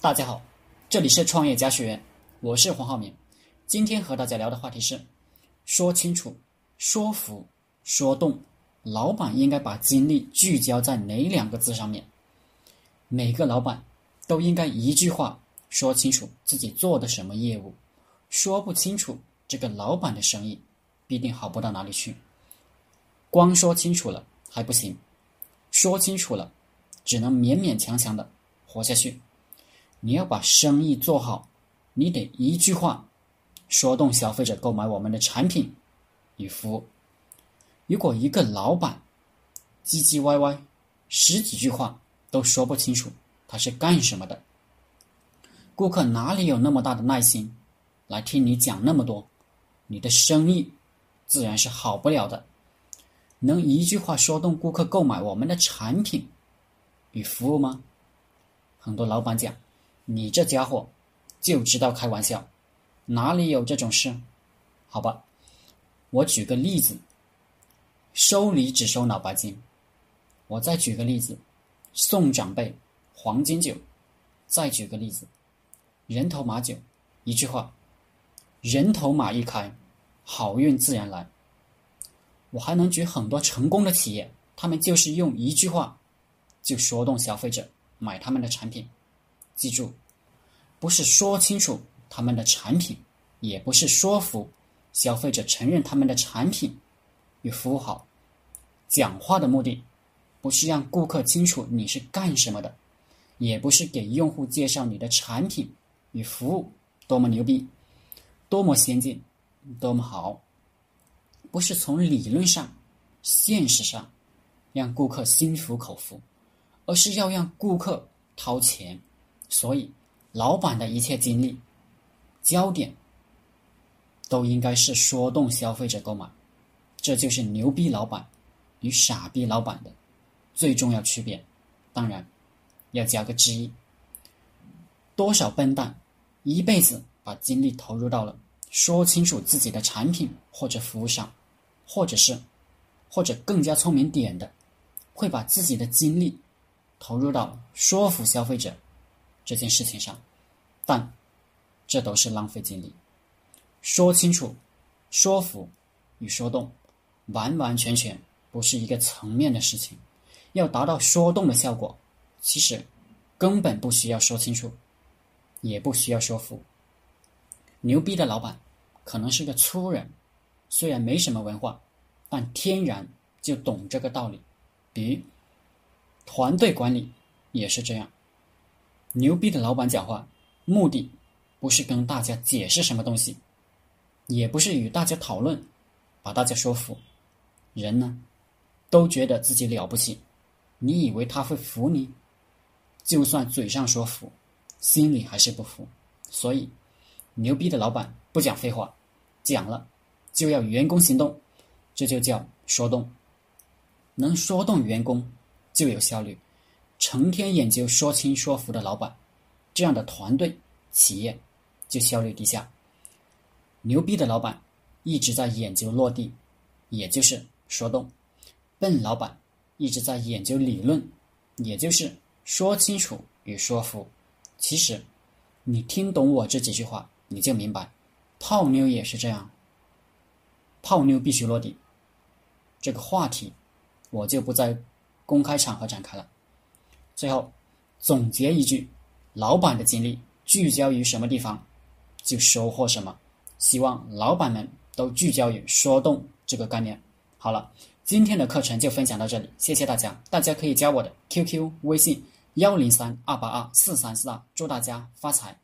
大家好，这里是创业家学院，我是黄浩明。今天和大家聊的话题是：说清楚、说服、说动，老板应该把精力聚焦在哪两个字上面？每个老板都应该一句话说清楚自己做的什么业务，说不清楚，这个老板的生意必定好不到哪里去。光说清楚了还不行，说清楚了，只能勉勉强强的活下去。你要把生意做好，你得一句话说动消费者购买我们的产品与服务。如果一个老板唧唧歪歪，十几句话都说不清楚他是干什么的，顾客哪里有那么大的耐心来听你讲那么多？你的生意自然是好不了的。能一句话说动顾客购买我们的产品与服务吗？很多老板讲。你这家伙就知道开玩笑，哪里有这种事？好吧，我举个例子，收礼只收脑白金。我再举个例子，送长辈黄金酒。再举个例子，人头马酒。一句话，人头马一开，好运自然来。我还能举很多成功的企业，他们就是用一句话就说动消费者买他们的产品。记住，不是说清楚他们的产品，也不是说服消费者承认他们的产品与服务好。讲话的目的，不是让顾客清楚你是干什么的，也不是给用户介绍你的产品与服务多么牛逼、多么先进、多么好。不是从理论上、现实上让顾客心服口服，而是要让顾客掏钱。所以，老板的一切精力、焦点，都应该是说动消费者购买。这就是牛逼老板与傻逼老板的最重要区别。当然，要加个之一：多少笨蛋一辈子把精力投入到了说清楚自己的产品或者服务上，或者是，或者更加聪明点的，会把自己的精力投入到说服消费者。这件事情上，但这都是浪费精力。说清楚、说服与说动，完完全全不是一个层面的事情。要达到说动的效果，其实根本不需要说清楚，也不需要说服。牛逼的老板可能是个粗人，虽然没什么文化，但天然就懂这个道理。比如团队管理也是这样。牛逼的老板讲话，目的不是跟大家解释什么东西，也不是与大家讨论，把大家说服。人呢，都觉得自己了不起，你以为他会服你？就算嘴上说服，心里还是不服。所以，牛逼的老板不讲废话，讲了就要员工行动，这就叫说动。能说动员工，就有效率。成天研究说清说服的老板，这样的团队企业就效率低下。牛逼的老板一直在研究落地，也就是说动；笨老板一直在研究理论，也就是说清楚与说服。其实，你听懂我这几句话，你就明白，泡妞也是这样。泡妞必须落地。这个话题，我就不在公开场合展开了。最后，总结一句：老板的精力聚焦于什么地方，就收获什么。希望老板们都聚焦于说动这个概念。好了，今天的课程就分享到这里，谢谢大家。大家可以加我的 QQ 微信：幺零三二八二四三四二，祝大家发财。